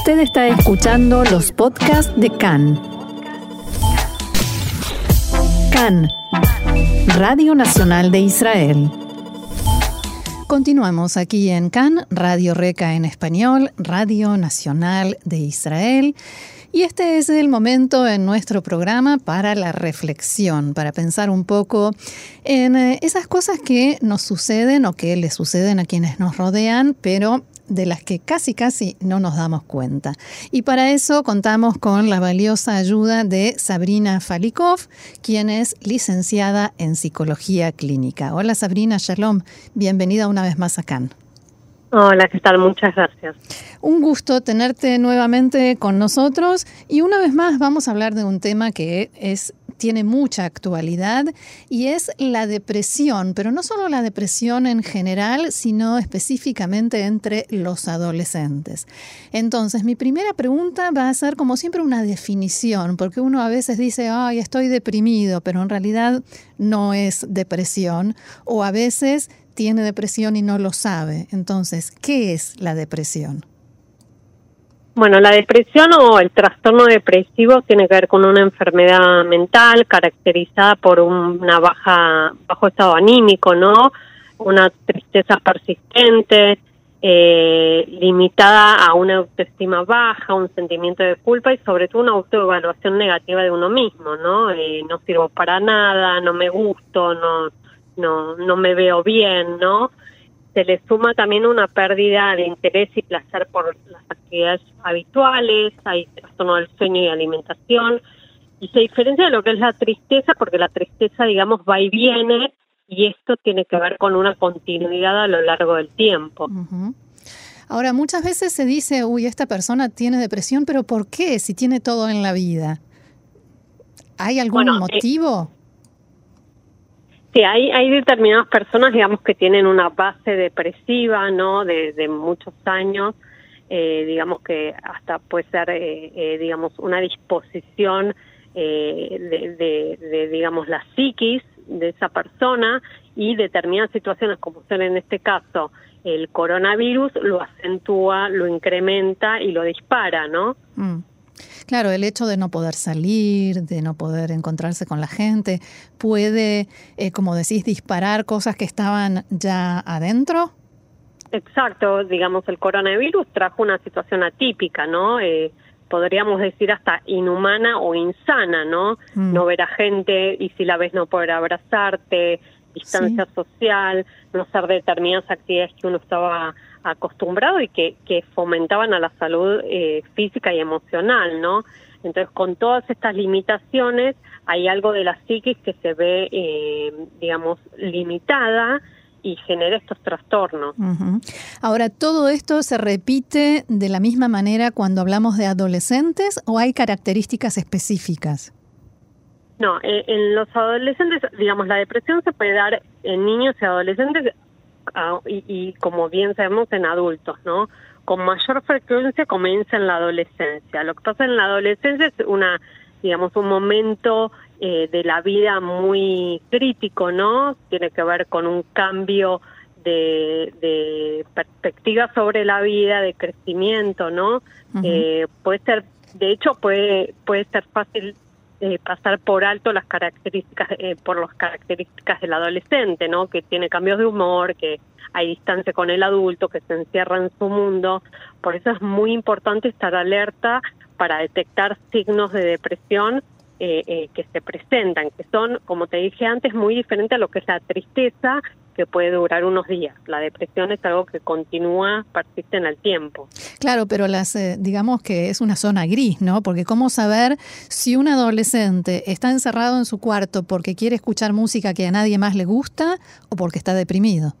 Usted está escuchando los podcasts de CAN. CAN, Radio Nacional de Israel. Continuamos aquí en CAN, Radio Reca en español, Radio Nacional de Israel. Y este es el momento en nuestro programa para la reflexión, para pensar un poco en eh, esas cosas que nos suceden o que le suceden a quienes nos rodean, pero de las que casi casi no nos damos cuenta. Y para eso contamos con la valiosa ayuda de Sabrina Falikov, quien es licenciada en psicología clínica. Hola Sabrina, shalom, bienvenida una vez más a CAN. Hola, ¿qué tal? Muchas gracias. Un gusto tenerte nuevamente con nosotros y una vez más vamos a hablar de un tema que es tiene mucha actualidad y es la depresión, pero no solo la depresión en general, sino específicamente entre los adolescentes. Entonces, mi primera pregunta va a ser como siempre una definición, porque uno a veces dice, ay, estoy deprimido, pero en realidad no es depresión, o a veces tiene depresión y no lo sabe. Entonces, ¿qué es la depresión? Bueno, la depresión o el trastorno depresivo tiene que ver con una enfermedad mental caracterizada por una baja bajo estado anímico, ¿no? Una tristeza persistente, eh, limitada a una autoestima baja, un sentimiento de culpa y sobre todo una autoevaluación negativa de uno mismo, ¿no? Eh, no sirvo para nada, no me gusto, no no, no me veo bien, ¿no? Se le suma también una pérdida de interés y placer por las actividades habituales, hay trastorno del sueño y alimentación, y se diferencia de lo que es la tristeza, porque la tristeza, digamos, va y viene, y esto tiene que ver con una continuidad a lo largo del tiempo. Ahora, muchas veces se dice, uy, esta persona tiene depresión, pero ¿por qué si tiene todo en la vida? ¿Hay algún eh, motivo? Sí, hay, hay determinadas personas, digamos, que tienen una base depresiva, ¿no? De, muchos años, eh, digamos que hasta puede ser, eh, eh, digamos, una disposición de, de, digamos, la psiquis de esa persona y determinadas situaciones, como ser en este caso el coronavirus, lo acentúa, lo incrementa y lo dispara, ¿no? Mm. Claro, el hecho de no poder salir, de no poder encontrarse con la gente, puede, eh, como decís, disparar cosas que estaban ya adentro. Exacto, digamos, el coronavirus trajo una situación atípica, ¿no? Eh, podríamos decir hasta inhumana o insana, ¿no? Mm. No ver a gente y si la ves no poder abrazarte, distancia social, no hacer determinadas actividades que uno estaba acostumbrado y que, que fomentaban a la salud eh, física y emocional, ¿no? Entonces, con todas estas limitaciones, hay algo de la psiquis que se ve, eh, digamos, limitada y genera estos trastornos. Ahora, ¿todo esto se repite de la misma manera cuando hablamos de adolescentes o hay características específicas? No, eh, en los adolescentes, digamos, la depresión se puede dar en niños y adolescentes y, como bien sabemos en adultos, ¿no? Con mayor frecuencia comienza en la adolescencia. Lo que pasa en la adolescencia es una, digamos, un momento eh, de la vida muy crítico, ¿no? Tiene que ver con un cambio de, de perspectiva sobre la vida, de crecimiento, ¿no? eh, puede ser, de hecho, puede puede ser fácil eh, pasar por alto las características, eh, por las características del adolescente, ¿no? Que tiene cambios de humor, que hay distancia con el adulto, que se encierra en su mundo. Por eso es muy importante estar alerta para detectar signos de depresión eh, que se presentan, que son, como te dije antes, muy diferentes a lo que es la tristeza que puede durar unos días. La depresión es algo que continúa, persiste en el tiempo. Claro, pero las, eh, digamos que es una zona gris, ¿no? Porque cómo saber si un adolescente está encerrado en su cuarto porque quiere escuchar música que a nadie más le gusta o porque está deprimido.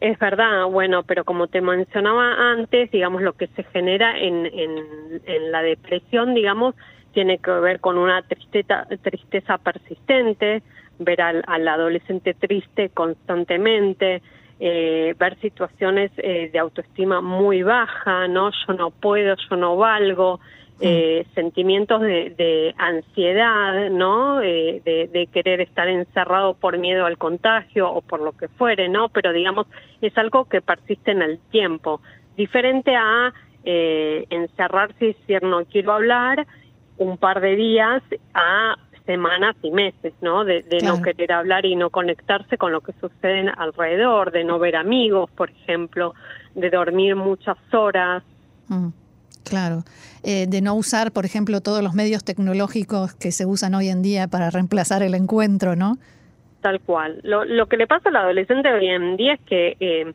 Es verdad, bueno, pero como te mencionaba antes, digamos, lo que se genera en, en, la depresión, digamos, tiene que ver con una tristeza, tristeza persistente, ver al, adolescente triste constantemente, eh, ver situaciones eh, de autoestima muy baja, ¿no? Yo no puedo, yo no valgo, eh, sentimientos de, ansiedad, ¿no? de, de, querer estar encerrado por miedo al contagio o por lo que fuere, ¿no? Pero digamos, es algo que persiste en el tiempo, diferente a eh, encerrarse y decir no quiero hablar un par de días a semanas y meses, ¿no? De, no querer hablar y no conectarse con lo que sucede alrededor, de no ver amigos, por ejemplo, de dormir muchas horas. Mm, claro, eh, de no usar, por ejemplo, todos los medios tecnológicos que se usan hoy en día para reemplazar el encuentro, ¿no? Tal cual. Lo, lo que le pasa al adolescente hoy en día es que eh,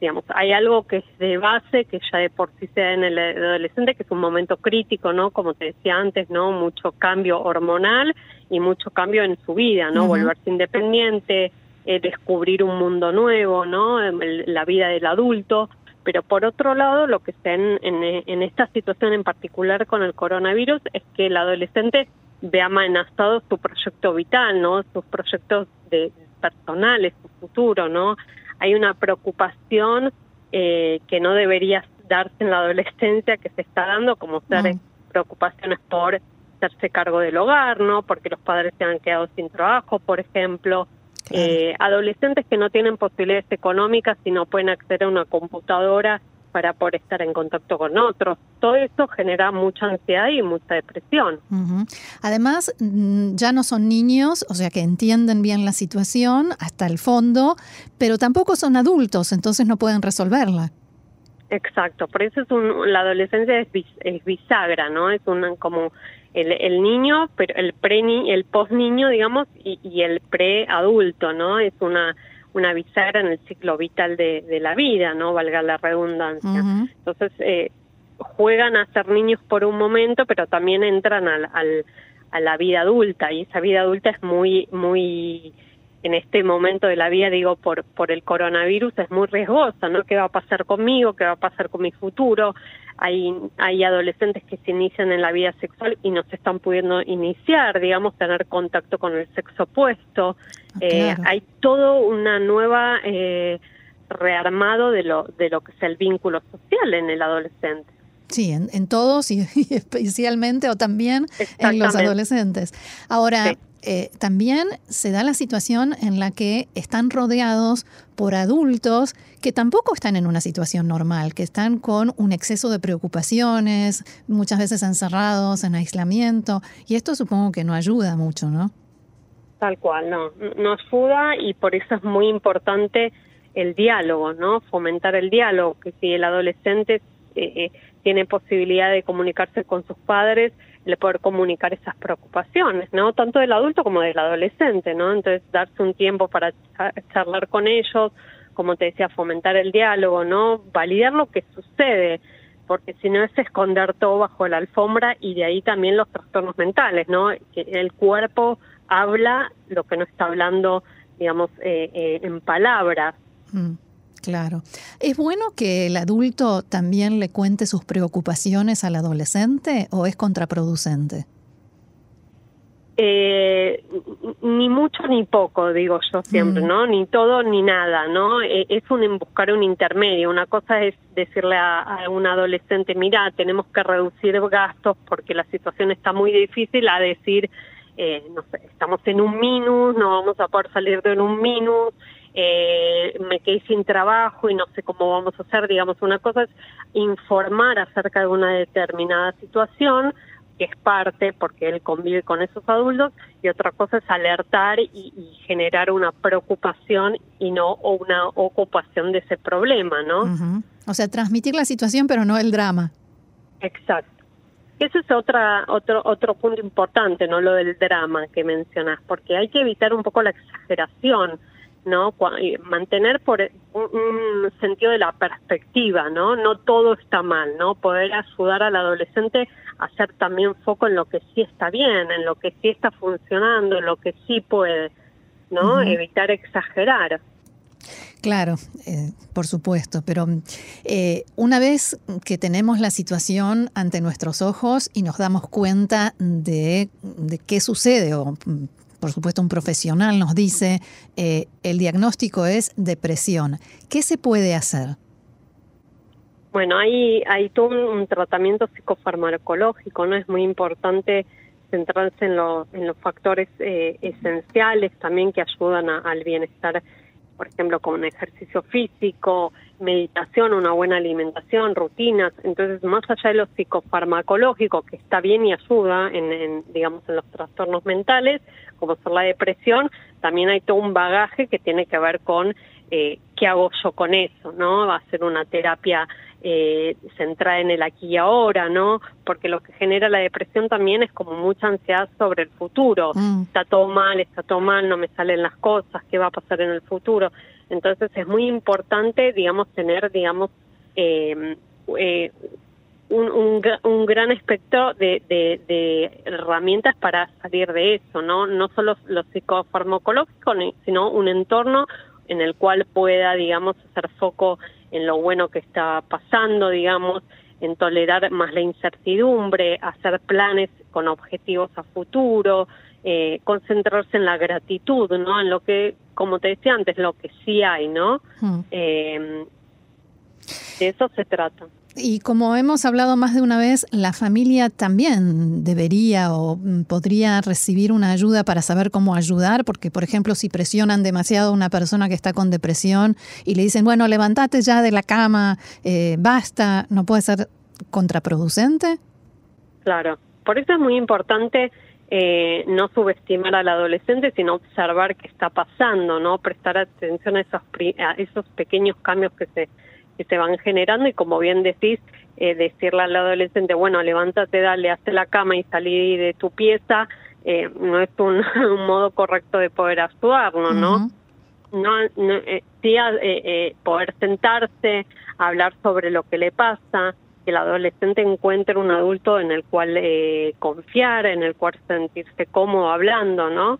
digamos, hay algo que es de base, que ya de por sí se da en el adolescente, que es un momento crítico, ¿no? Como te decía antes, ¿no? Mucho cambio hormonal y mucho cambio en su vida, ¿no? Volverse independiente, eh, descubrir un mundo nuevo, ¿no? La vida del adulto. Pero por otro lado, lo que está en, en, esta situación en particular con el coronavirus es que el adolescente ve amenazado su proyecto vital, ¿no? Sus proyectos de personales, su futuro, ¿no? Hay una preocupación eh, que no debería darse en la adolescencia que se está dando, como ser preocupaciones por hacerse cargo del hogar, ¿no? Porque los padres se han quedado sin trabajo, por ejemplo. Eh, adolescentes que no tienen posibilidades económicas y no pueden acceder a una computadora para poder estar en contacto con otros. Todo eso genera mucha ansiedad y mucha depresión. Además, mm, ya no son niños, o sea que entienden bien la situación hasta el fondo, pero tampoco son adultos, entonces no pueden resolverla. Exacto, por eso es un, la adolescencia es, bisagra, ¿no? Es un, como el, el, niño, pero el pre el post niño, digamos, y, y el pre adulto, ¿no? Es una una bisagra en el ciclo vital de, la vida, ¿no? Valga la redundancia. Entonces, eh, juegan a ser niños por un momento, pero también entran al, al, a la vida adulta y esa vida adulta es muy, muy, en este momento de la vida, digo, por, por el coronavirus es muy riesgosa, ¿no? ¿Qué va a pasar conmigo? ¿Qué va a pasar con mi futuro? hay, hay adolescentes que se inician en la vida sexual y no se están pudiendo iniciar, digamos, tener contacto con el sexo opuesto. Ah, eh, hay todo una nueva eh, rearmado de lo, de lo que es el vínculo social en el adolescente. Sí, en, todos y, especialmente o también en los adolescentes. Ahora, eh, también se da la situación en la que están rodeados por adultos que tampoco están en una situación normal, que están con un exceso de preocupaciones, muchas veces encerrados en aislamiento, y esto supongo que no ayuda mucho, ¿no? Tal cual, no, no ayuda y por eso es muy importante el diálogo, ¿no? Fomentar el diálogo, que si el adolescente eh, eh, tiene posibilidad de comunicarse con sus padres, le poder comunicar esas preocupaciones, ¿no? Tanto del adulto como del adolescente, ¿no? Entonces, darse un tiempo para charlar con ellos, como te decía, fomentar el diálogo, ¿no? Validar lo que sucede, porque si no es esconder todo bajo la alfombra y de ahí también los trastornos mentales, ¿no? El cuerpo habla lo que no está hablando, digamos, eh, eh, en palabras. Mm. Claro. ¿Es bueno que el adulto también le cuente sus preocupaciones al adolescente o es contraproducente? Eh, ni mucho ni poco, digo yo siempre, mm. ¿no? Ni todo ni nada, ¿no? Eh, es un buscar un intermedio. Una cosa es decirle a, un adolescente, mira, tenemos que reducir gastos porque la situación está muy difícil, a decir, eh, no sé, estamos en un minus, no vamos a poder salir de un minus, eh, me quedé sin trabajo y no sé cómo vamos a hacer, digamos, una cosa es informar acerca de una determinada situación, que es parte porque él convive con esos adultos, y otra cosa es alertar y, generar una preocupación y no una ocupación de ese problema, ¿no? O sea, transmitir la situación pero no el drama. Exacto. Ese es otra, otro, otro punto importante, ¿no? Lo del drama que mencionas, porque hay que evitar un poco la exageración ¿no? Mantener por un, sentido de la perspectiva, ¿no? No todo está mal, ¿no? Poder ayudar al adolescente a hacer también foco en lo que sí está bien, en lo que sí está funcionando, en lo que sí puede, ¿no? Evitar exagerar. Claro, eh, por supuesto, pero eh, una vez que tenemos la situación ante nuestros ojos y nos damos cuenta de, de qué sucede o por supuesto un profesional nos dice, eh, el diagnóstico es depresión. ¿Qué se puede hacer? Bueno, hay, hay todo un, tratamiento psicofarmacológico, ¿no? Es muy importante centrarse en, los factores eh, esenciales también que ayudan al bienestar por ejemplo, con ejercicio físico, meditación, una buena alimentación, rutinas. Entonces, más allá de lo psicofarmacológico, que está bien y ayuda en, digamos, en los trastornos mentales, como ser la depresión, también hay todo un bagaje que tiene que ver con eh, qué hago yo con eso, ¿no? Va a ser una terapia eh, centrada en el aquí y ahora, ¿no? Porque lo que genera la depresión también es como mucha ansiedad sobre el futuro. Mm. Está todo mal, está todo mal, no me salen las cosas, ¿qué va a pasar en el futuro? Entonces es muy importante, digamos, tener, digamos, eh, eh, un, un, gran espectro de, de, herramientas para salir de eso, ¿no? No solo lo psicofarmacológico, sino un entorno en el cual pueda, digamos, hacer foco en lo bueno que está pasando, digamos, en tolerar más la incertidumbre, hacer planes con objetivos a futuro, eh, concentrarse en la gratitud, ¿no? En lo que, como te decía antes, lo que sí hay, ¿no? Hmm. Eh, de eso se trata. Y como hemos hablado más de una vez, la familia también debería o mm, podría recibir una ayuda para saber cómo ayudar, porque por ejemplo si presionan demasiado a una persona que está con depresión y le dicen, bueno, levántate ya de la cama, eh, basta, ¿no puede ser contraproducente? Claro, por eso es muy importante eh, no subestimar al adolescente, sino observar qué está pasando, no prestar atención a esos, a esos pequeños cambios que se que se van generando y como bien decís, eh, decirle al adolescente, bueno, levántate, dale, hazte la cama y salí de tu pieza, eh, no es un, modo correcto de poder actuar, ¿no? ¿no? no, eh, sí, eh, poder sentarse, hablar sobre lo que le pasa, que el adolescente encuentre un adulto en el cual confiar, en el cual sentirse cómodo hablando, ¿no?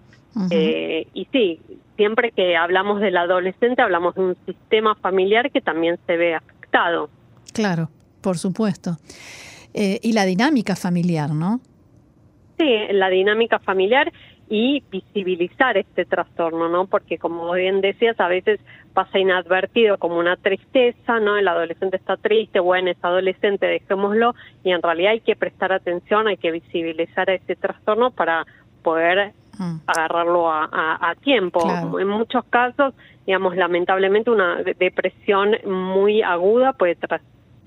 y sí, siempre que hablamos del adolescente hablamos de un sistema familiar que también se ve afectado. Claro, por supuesto. Eh, y la dinámica familiar, ¿no? Sí, la dinámica familiar y visibilizar este trastorno, ¿no? Porque como bien decías, a veces pasa inadvertido como una tristeza, ¿no? El adolescente está triste, bueno, es adolescente, dejémoslo, y en realidad hay que prestar atención, hay que visibilizar este trastorno para poder agarrarlo a, tiempo. En muchos casos, digamos, lamentablemente una depresión muy aguda puede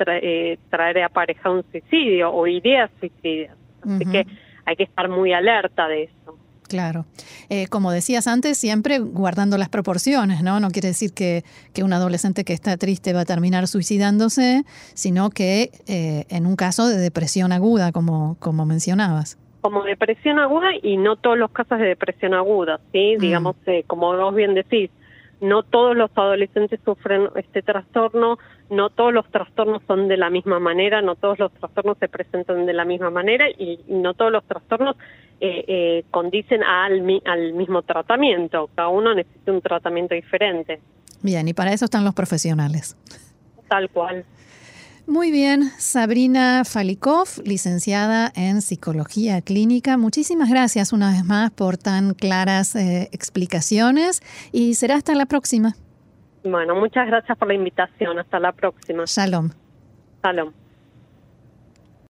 eh, traer a un suicidio o ideas suicidas. Así que hay que estar muy alerta de eso. Claro. Eh, como decías antes, siempre guardando las proporciones, ¿no? No quiere decir que, que, un adolescente que está triste va a terminar suicidándose, sino que eh, en un caso de depresión aguda, como, como mencionabas como depresión aguda y no todos los casos de depresión aguda, ¿sí? Mm. Digamos, eh, como vos bien decís, no todos los adolescentes sufren este trastorno, no todos los trastornos son de la misma manera, no todos los trastornos se presentan de la misma manera y, no todos los trastornos eh, eh, condicen al, al mismo tratamiento, cada uno necesita un tratamiento diferente. Bien, y para eso están los profesionales. Tal cual. Muy bien, Sabrina Falikov, licenciada en Psicología Clínica. Muchísimas gracias una vez más por tan claras eh, explicaciones y será hasta la próxima. Bueno, muchas gracias por la invitación. Hasta la próxima. Shalom. Shalom.